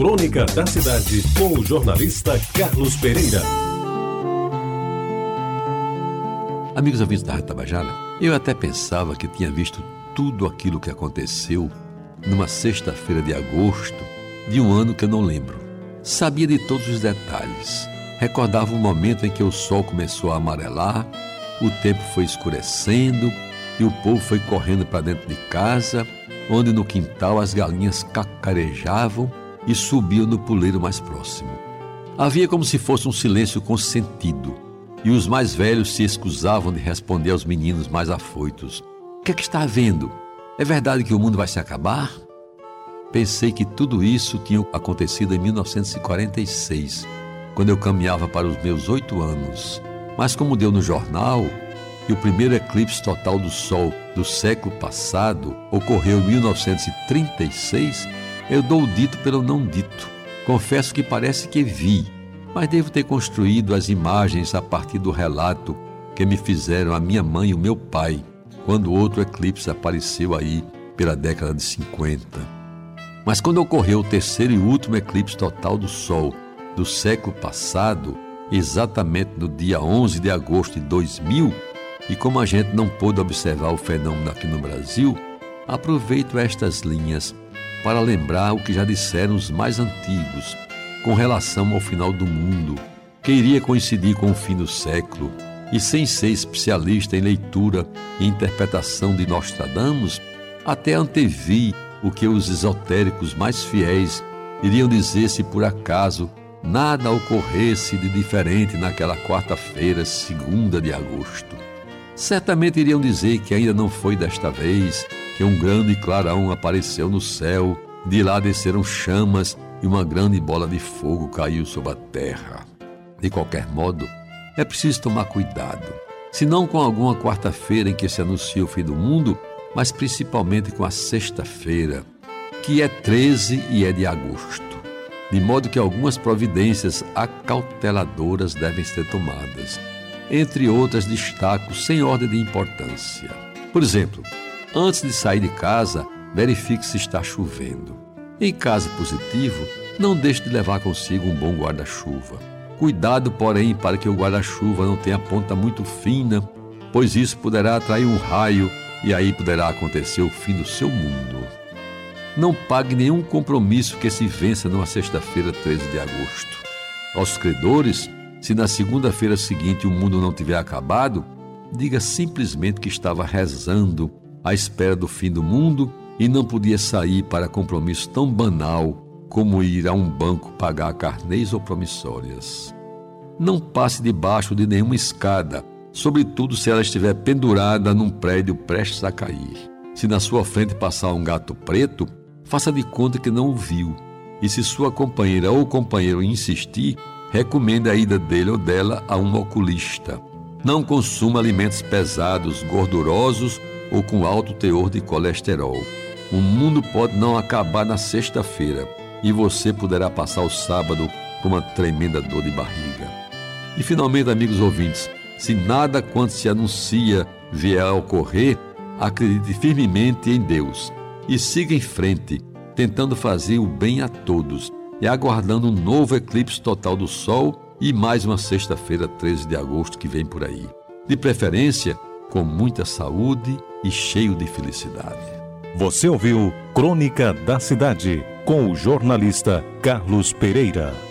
Crônica da Cidade, com o jornalista Carlos Pereira. Amigos ouvintes da Rádio Tabajara, eu até pensava que tinha visto tudo aquilo que aconteceu numa sexta-feira de agosto de um ano que eu não lembro. Sabia de todos os detalhes. Recordava o momento em que o sol começou a amarelar, o tempo foi escurecendo e o povo foi correndo para dentro de casa, onde no quintal as galinhas cacarejavam e subiam no puleiro mais próximo. Havia como se fosse um silêncio consentido, e os mais velhos se escusavam de responder aos meninos mais afoitos: O que é que está havendo? É verdade que o mundo vai se acabar? Pensei que tudo isso tinha acontecido em 1946, quando eu caminhava para os meus oito anos. Mas, como deu no jornal, que o primeiro eclipse total do Sol do século passado ocorreu em 1936, eu dou o dito pelo não dito. Confesso que parece que vi, mas devo ter construído as imagens a partir do relato que me fizeram a minha mãe e o meu pai, quando outro eclipse apareceu aí pela década de 50. Mas quando ocorreu o terceiro e último eclipse total do Sol do século passado, exatamente no dia 11 de agosto de 2000, e como a gente não pôde observar o fenômeno aqui no Brasil, aproveito estas linhas para lembrar o que já disseram os mais antigos com relação ao final do mundo, que iria coincidir com o fim do século, e sem ser especialista em leitura e interpretação de Nostradamus, até antevi o que os esotéricos mais fiéis iriam dizer se por acaso nada ocorresse de diferente naquela quarta-feira, segunda de agosto. Certamente iriam dizer que ainda não foi desta vez que um grande clarão apareceu no céu, de lá desceram chamas e uma grande bola de fogo caiu sobre a terra. De qualquer modo, é preciso tomar cuidado, se não com alguma quarta-feira em que se anuncia o fim do mundo, mas principalmente com a sexta-feira, que é 13 e é de agosto. De modo que algumas providências acauteladoras devem ser tomadas. Entre outras, destaco sem ordem de importância. Por exemplo, antes de sair de casa, verifique se está chovendo. Em caso positivo, não deixe de levar consigo um bom guarda-chuva. Cuidado, porém, para que o guarda-chuva não tenha ponta muito fina, pois isso poderá atrair um raio e aí poderá acontecer o fim do seu mundo. Não pague nenhum compromisso que se vença numa sexta-feira, 13 de agosto. Aos credores, se na segunda-feira seguinte o mundo não tiver acabado, diga simplesmente que estava rezando à espera do fim do mundo e não podia sair para compromisso tão banal como ir a um banco pagar carnês ou promissórias. Não passe debaixo de nenhuma escada sobretudo se ela estiver pendurada num prédio prestes a cair. Se na sua frente passar um gato preto, faça de conta que não o viu. E se sua companheira ou companheiro insistir, recomende a ida dele ou dela a um oculista. Não consuma alimentos pesados, gordurosos ou com alto teor de colesterol. O mundo pode não acabar na sexta-feira e você poderá passar o sábado com uma tremenda dor de barriga. E finalmente, amigos ouvintes, se nada quanto se anuncia vier a ocorrer, acredite firmemente em Deus e siga em frente, tentando fazer o bem a todos e aguardando um novo eclipse total do Sol e mais uma sexta-feira, 13 de agosto, que vem por aí. De preferência, com muita saúde e cheio de felicidade. Você ouviu Crônica da Cidade com o jornalista Carlos Pereira.